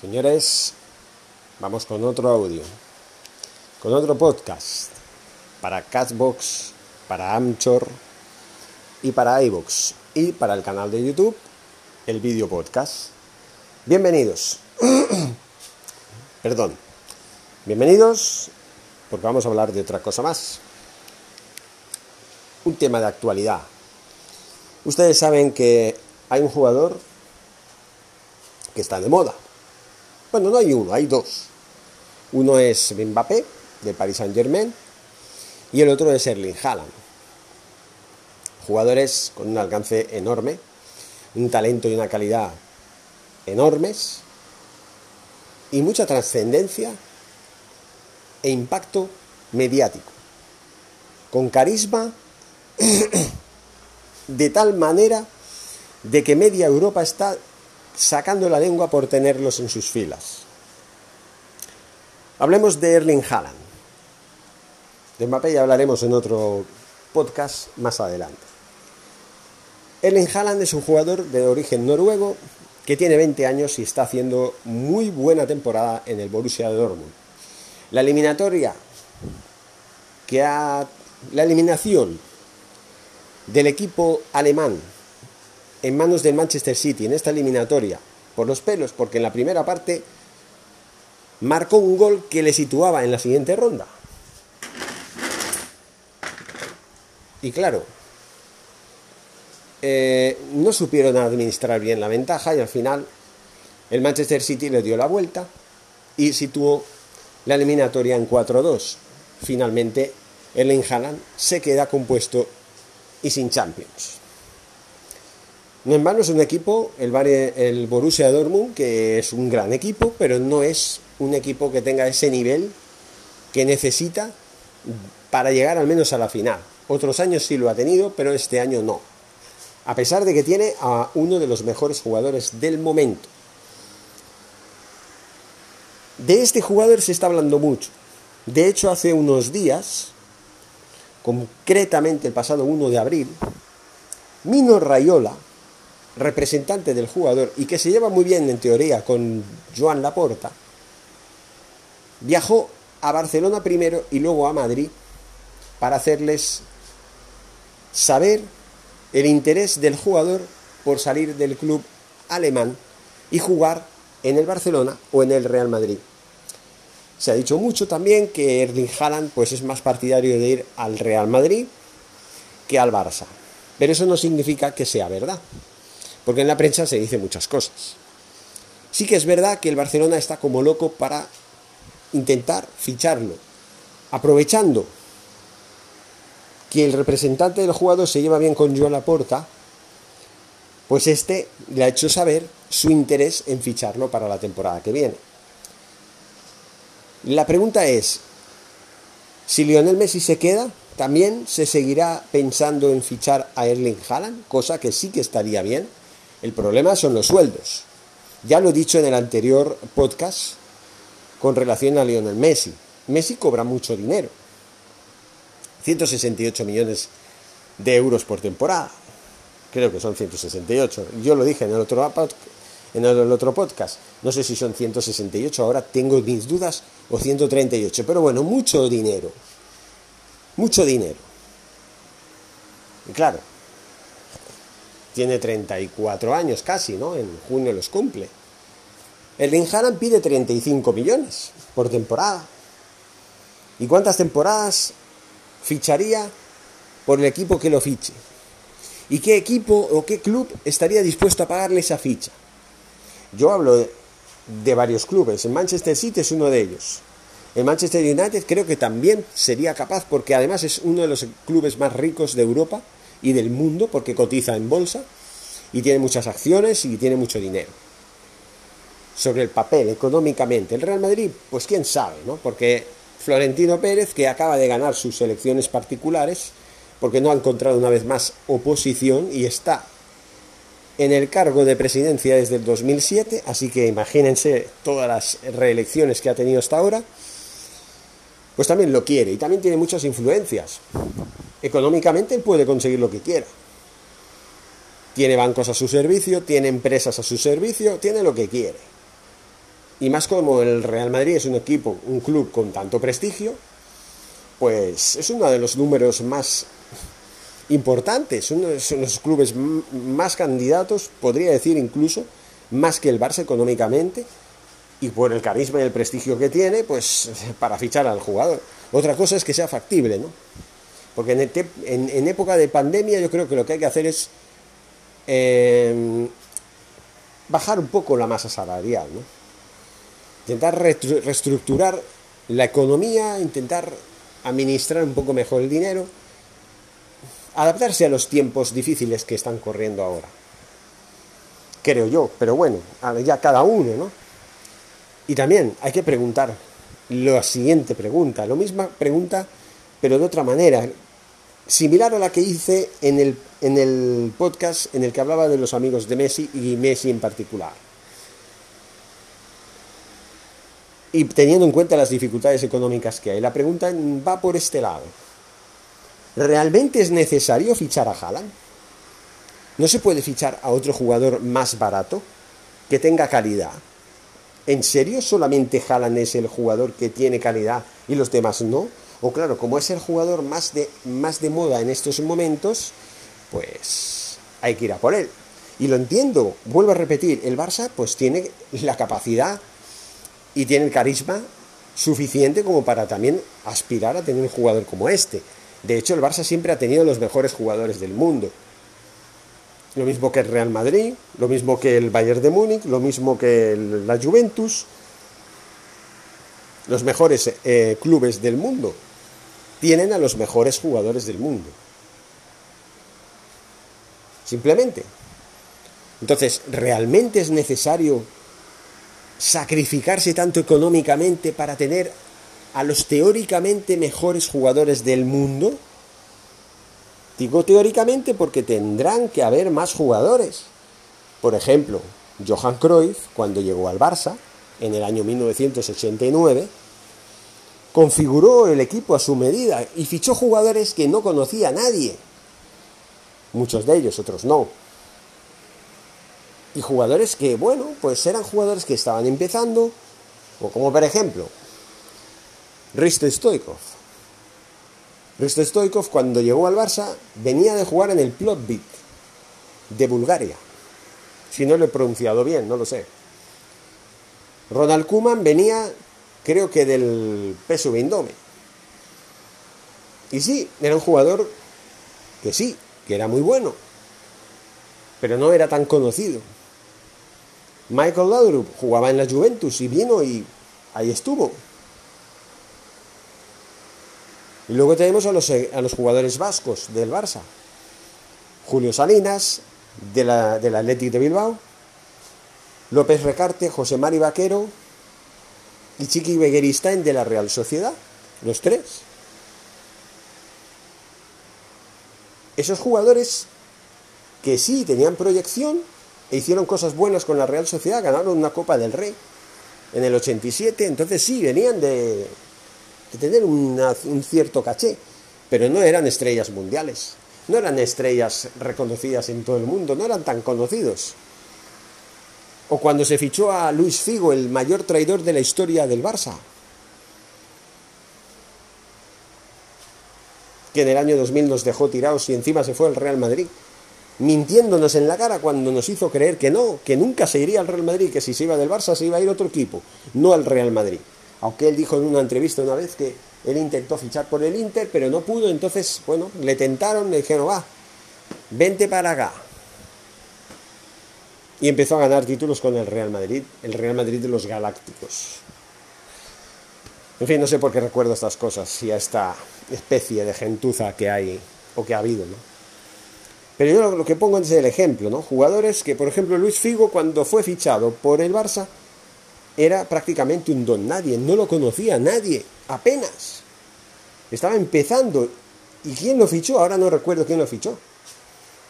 Señores, vamos con otro audio, con otro podcast para Catbox, para Amchor y para iVoox y para el canal de YouTube, el vídeo podcast. Bienvenidos. Perdón. Bienvenidos porque vamos a hablar de otra cosa más. Un tema de actualidad. Ustedes saben que hay un jugador que está de moda. Bueno, no hay uno, hay dos. Uno es Mbappé, de Paris Saint Germain, y el otro es Erling Haaland. Jugadores con un alcance enorme, un talento y una calidad enormes, y mucha trascendencia e impacto mediático, con carisma de tal manera de que media Europa está sacando la lengua por tenerlos en sus filas. Hablemos de Erling Haaland. De Mbappé ya hablaremos en otro podcast más adelante. Erling Haaland es un jugador de origen noruego que tiene 20 años y está haciendo muy buena temporada en el Borussia Dortmund. La eliminatoria que ha la eliminación del equipo alemán en manos del Manchester City en esta eliminatoria por los pelos, porque en la primera parte marcó un gol que le situaba en la siguiente ronda. Y claro, eh, no supieron administrar bien la ventaja y al final el Manchester City le dio la vuelta y situó la eliminatoria en 4-2. Finalmente, el Haaland se queda compuesto y sin Champions. No en vano es un equipo, el, Borussia Dortmund, que es un gran equipo, pero no es un equipo que tenga ese nivel que necesita para llegar al menos a la final. Otros años sí lo ha tenido, pero este año no. A pesar de que tiene a uno de los mejores jugadores del momento. De este jugador se está hablando mucho. De hecho, hace unos días, concretamente el pasado 1 de abril, Mino Rayola, representante del jugador y que se lleva muy bien en teoría con Joan Laporta, viajó a Barcelona primero y luego a Madrid para hacerles saber el interés del jugador por salir del club alemán y jugar en el Barcelona o en el Real Madrid. Se ha dicho mucho también que Erling Haaland pues es más partidario de ir al Real Madrid que al Barça. Pero eso no significa que sea verdad porque en la prensa se dice muchas cosas. Sí que es verdad que el Barcelona está como loco para intentar ficharlo, aprovechando que el representante del jugador se lleva bien con Joan Laporta, pues este le ha hecho saber su interés en ficharlo para la temporada que viene. La pregunta es, si Lionel Messi se queda, ¿también se seguirá pensando en fichar a Erling Haaland? Cosa que sí que estaría bien, el problema son los sueldos. Ya lo he dicho en el anterior podcast con relación a Lionel Messi. Messi cobra mucho dinero. 168 millones de euros por temporada. Creo que son 168. Yo lo dije en el otro, en el otro podcast. No sé si son 168, ahora tengo mis dudas, o 138. Pero bueno, mucho dinero. Mucho dinero. Y claro, tiene 34 años casi, ¿no? En junio los cumple. El Haaland pide 35 millones por temporada. ¿Y cuántas temporadas ficharía por el equipo que lo fiche? ¿Y qué equipo o qué club estaría dispuesto a pagarle esa ficha? Yo hablo de, de varios clubes. El Manchester City es uno de ellos. El Manchester United creo que también sería capaz porque además es uno de los clubes más ricos de Europa y del mundo porque cotiza en bolsa y tiene muchas acciones y tiene mucho dinero. Sobre el papel, económicamente, el Real Madrid, pues quién sabe, ¿no? Porque Florentino Pérez, que acaba de ganar sus elecciones particulares, porque no ha encontrado una vez más oposición y está en el cargo de presidencia desde el 2007, así que imagínense todas las reelecciones que ha tenido hasta ahora, pues también lo quiere y también tiene muchas influencias. Económicamente él puede conseguir lo que quiera. Tiene bancos a su servicio, tiene empresas a su servicio, tiene lo que quiere. Y más como el Real Madrid es un equipo, un club con tanto prestigio, pues es uno de los números más importantes, uno de los clubes más candidatos, podría decir incluso, más que el Barça económicamente, y por el carisma y el prestigio que tiene, pues para fichar al jugador. Otra cosa es que sea factible, ¿no? Porque en, época de pandemia yo creo que lo que hay que hacer es em, bajar un poco la masa salarial, ¿no? Intentar reestructurar la economía, intentar administrar un poco mejor el dinero, adaptarse a los tiempos difíciles que están corriendo ahora. Creo yo, pero bueno, ya cada uno, ¿no? Y también hay que preguntar la siguiente pregunta, la misma pregunta, pero de otra manera, similar a la que hice en el, en el podcast en el que hablaba de los amigos de Messi y Messi en particular. Y teniendo en cuenta las dificultades económicas que hay, la pregunta va por este lado. ¿Realmente es necesario fichar a Haaland? ¿No se puede fichar a otro jugador más barato que tenga calidad? ¿En serio solamente Haaland es el jugador que tiene calidad y los demás no? O claro, como es el jugador más de, más de moda en estos momentos, pues hay que ir a por él. Y lo entiendo, vuelvo a repetir, el Barça pues tiene la capacidad y tiene el carisma suficiente como para también aspirar a tener un jugador como este. De hecho, el Barça siempre ha tenido los mejores jugadores del mundo lo mismo que el Real Madrid, lo mismo que el Bayern de Múnich, lo mismo que la Juventus, los mejores eh, clubes del mundo tienen a los mejores jugadores del mundo. Simplemente. Entonces, ¿realmente es necesario sacrificarse tanto económicamente para tener a los teóricamente mejores jugadores del mundo? Digo teóricamente porque tendrán que haber más jugadores. Por ejemplo, Johan Cruyff, cuando llegó al Barça, en el año 1989, configuró el equipo a su medida y fichó jugadores que no conocía nadie. Muchos de ellos, otros no. Y jugadores que, bueno, pues eran jugadores que estaban empezando, o como por ejemplo, Risto Stoikov, Risto Stoikov, cuando llegó al Barça, venía de jugar en el Plotbit de Bulgaria. Si no lo he pronunciado bien, no lo sé. Ronald Kuman venía, creo que del PSV Eindhoven. Y sí, era un jugador que sí, que era muy bueno, pero no era tan conocido. Michael Laudrup jugaba en la Juventus y vino y ahí estuvo. Y luego tenemos a los, a los jugadores vascos del Barça. Julio Salinas, de la, del Athletic de Bilbao, López Recarte, José Mari Vaquero y Chiqui Begueristain de la Real Sociedad, los tres. Esos jugadores que sí tenían proyección e hicieron cosas buenas con la Real Sociedad, ganaron una Copa del Rey en el 87, entonces sí, venían de, de tener un cierto caché, pero no eran estrellas mundiales, no eran estrellas reconocidas en todo el mundo, no eran tan conocidos. O cuando se fichó a Luis Figo, el mayor traidor de la historia del Barça, que en el año 2000 nos dejó tirados y encima se fue al Real Madrid, mintiéndonos en la cara cuando nos hizo creer que no, que nunca se iría al Real Madrid, que si se iba del Barça se iba a ir a otro equipo, no al Real Madrid. Aunque él dijo en una entrevista una vez que él intentó fichar por el Inter, pero no pudo, entonces, bueno, le tentaron, le dijeron, va, vente para acá. Y empezó a ganar títulos con el Real Madrid, el Real Madrid de los Galácticos. En fin, no sé por qué recuerdo estas cosas y a esta especie de gentuza que hay o que ha habido, ¿no? Pero yo lo que pongo es el ejemplo, ¿no? Jugadores que, por ejemplo, Luis Figo, cuando fue fichado por el Barça, era prácticamente un don nadie, no lo conocía nadie, apenas. Estaba empezando. ¿Y quién lo fichó? Ahora no recuerdo quién lo fichó.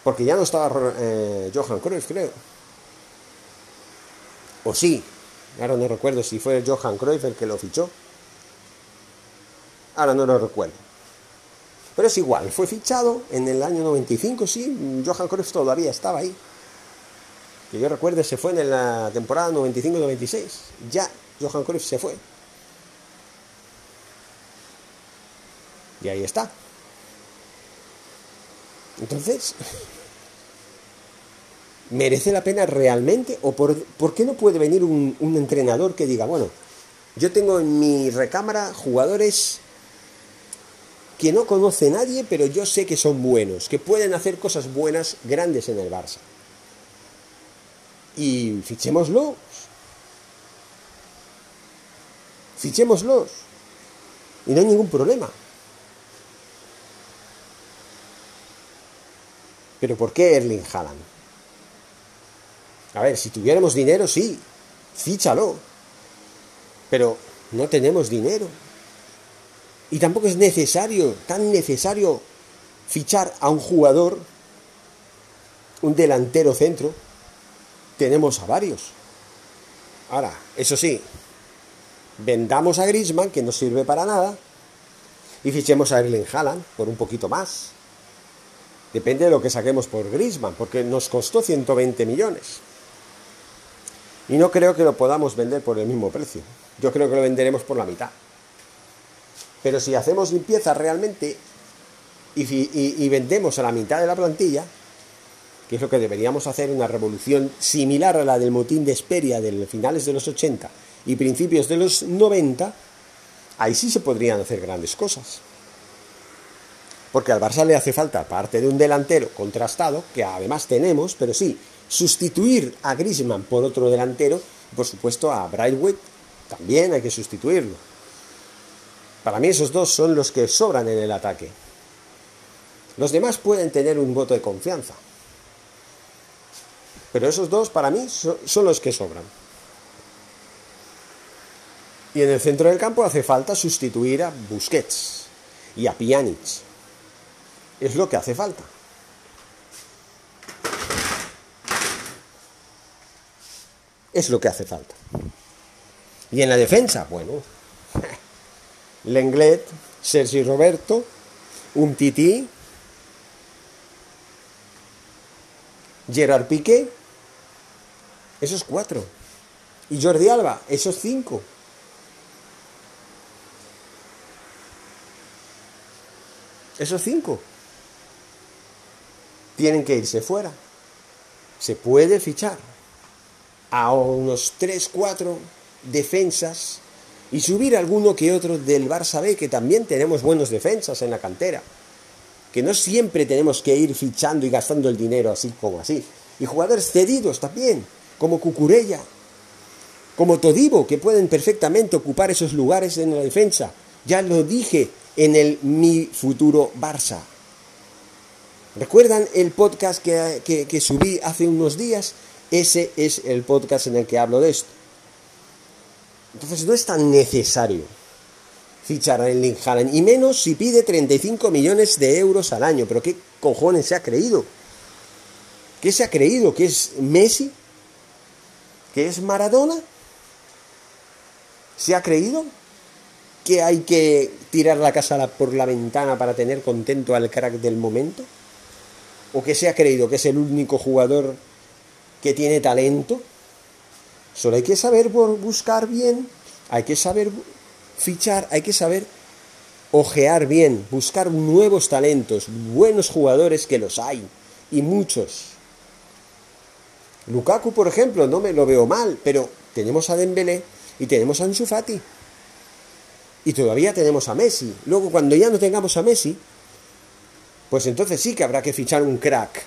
Porque ya no estaba eh, Johan Cruyff, creo. O sí, ahora no recuerdo si fue Johan Cruyff el que lo fichó. Ahora no lo recuerdo. Pero es igual, fue fichado en el año 95, sí, Johan Cruyff todavía estaba ahí. Que yo recuerde, se fue en la temporada 95-96. Ya Johan Cruyff se fue. Y ahí está. Entonces, ¿merece la pena realmente? ¿O por, qué no puede venir un, un entrenador que diga, bueno, yo tengo en mi recámara jugadores que no conoce nadie, pero yo sé que son buenos, que pueden hacer cosas buenas, grandes en el Barça. Y fichémoslos. Fichémoslos. Y no hay ningún problema. Pero ¿por qué Erling Haaland? A ver, si tuviéramos dinero, sí, fíchalo. Pero no tenemos dinero. Y tampoco es necesario, tan necesario, fichar a un jugador, un delantero centro. Tenemos a varios. Ahora, eso sí, vendamos a Griezmann, que no sirve para nada, y fichemos a Erling Haaland por un poquito más. Depende de lo que saquemos por Griezmann, porque nos costó 120 millones. Y no creo que lo podamos vender por el mismo precio. Yo creo que lo venderemos por la mitad. Pero si hacemos limpieza realmente y, vendemos a la mitad de la plantilla, que es lo que deberíamos hacer, una revolución similar a la del motín de Esperia de finales de los 80 y principios de los 90, ahí sí se podrían hacer grandes cosas. Porque al Barça le hace falta, aparte de un delantero contrastado, que además tenemos, pero sí, sustituir a Griezmann por otro delantero, por supuesto a Brightwood también hay que sustituirlo. Para mí esos dos son los que sobran en el ataque. Los demás pueden tener un voto de confianza. Pero esos dos para mí son los que sobran. Y en el centro del campo hace falta sustituir a Busquets y a Pjanic. Es lo que hace falta. Es lo que hace falta. Y en la defensa, bueno, Lenglet, Sergi Roberto, un Titi, Gerard Piqué, esos cuatro. Y Jordi Alba, esos cinco. Esos cinco. Tienen que irse fuera. Se puede fichar a unos tres, cuatro defensas y subir alguno que otro del Barça B, que también tenemos buenos defensas en la cantera. Que no siempre tenemos que ir fichando y gastando el dinero así como así. Y jugadores cedidos también, como Cucurella, como Todivo, que pueden perfectamente ocupar esos lugares en la defensa. Ya lo dije en el Mi Futuro Barça. ¿Recuerdan el podcast que, que subí hace unos días? Ese es el podcast en el que hablo de esto. Entonces no es tan necesario fichar a Erling Haaland, y menos si pide 35 millones de euros al año. Pero ¿qué cojones se ha creído? ¿Qué se ha creído? ¿Que es Messi? ¿Que es Maradona? ¿Se ha creído que hay que tirar la casa por la ventana para tener contento al crack del momento? ¿O que se ha creído que es el único jugador que tiene talento? Solo hay que saber buscar bien, hay que saber fichar, hay que saber ojear bien, buscar nuevos talentos, buenos jugadores que los hay, y muchos. Lukaku, por ejemplo, no me lo veo mal, pero tenemos a Dembélé y tenemos a Ansu. Y todavía tenemos a Messi. Luego, cuando ya no tengamos a Messi, pues entonces sí que habrá que fichar un crack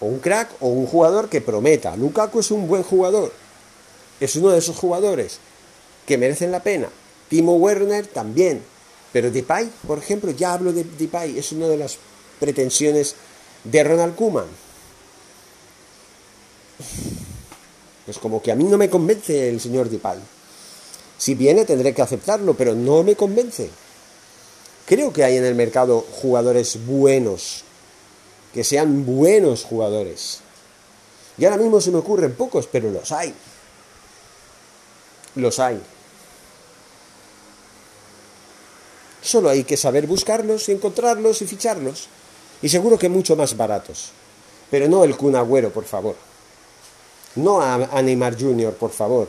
o un crack o un jugador que prometa. Lukaku es un buen jugador. Es uno de esos jugadores que merecen la pena. Timo Werner también. Pero Depay, por ejemplo, ya hablo de Depay, es una de las pretensiones de Ronald Koeman. Pues como que a mí no me convence el señor Depay. Si viene tendré que aceptarlo, pero no me convence. Creo que hay en el mercado jugadores buenos que sean buenos jugadores. Y ahora mismo se me ocurren pocos, pero los hay. Los hay. Solo hay que saber buscarlos y encontrarlos y ficharlos. Y seguro que mucho más baratos. Pero no el cunagüero, por favor. no a, a Neymar Jr., por favor.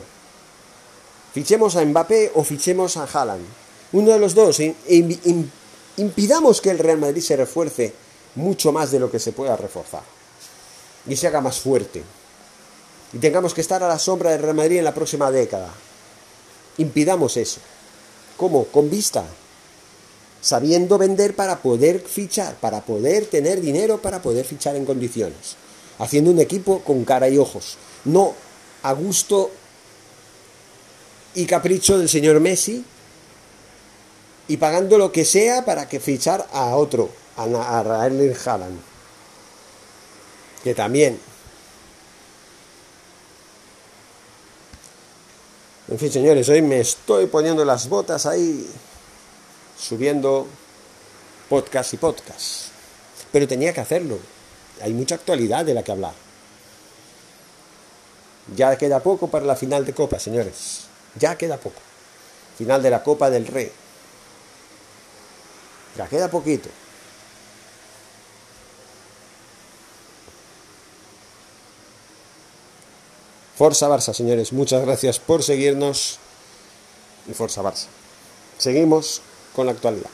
Fichemos a Mbappé o fichemos a Haaland. Uno de los dos. impidamos que el Real Madrid se refuerce mucho más de lo que se pueda reforzar. Y se haga más fuerte. Y tengamos que estar a la sombra del Real Madrid en la próxima década. Impidamos eso. ¿Cómo? Con vista. Sabiendo vender para poder fichar, para poder tener dinero para poder fichar en condiciones. Haciendo un equipo con cara y ojos. No a gusto y capricho del señor Messi y pagando lo que sea para que fichar a otro, a, Rael Haaland. Que también. En fin, señores, hoy me estoy poniendo las botas ahí, subiendo podcast y podcast. Pero tenía que hacerlo. Hay mucha actualidad de la que hablar. Ya queda poco para la final de Copa, señores. Ya queda poco. Final de la Copa del Rey. Ya queda poquito. Forza Barça, señores. Muchas gracias por seguirnos. Y Forza Barça. Seguimos con la actualidad.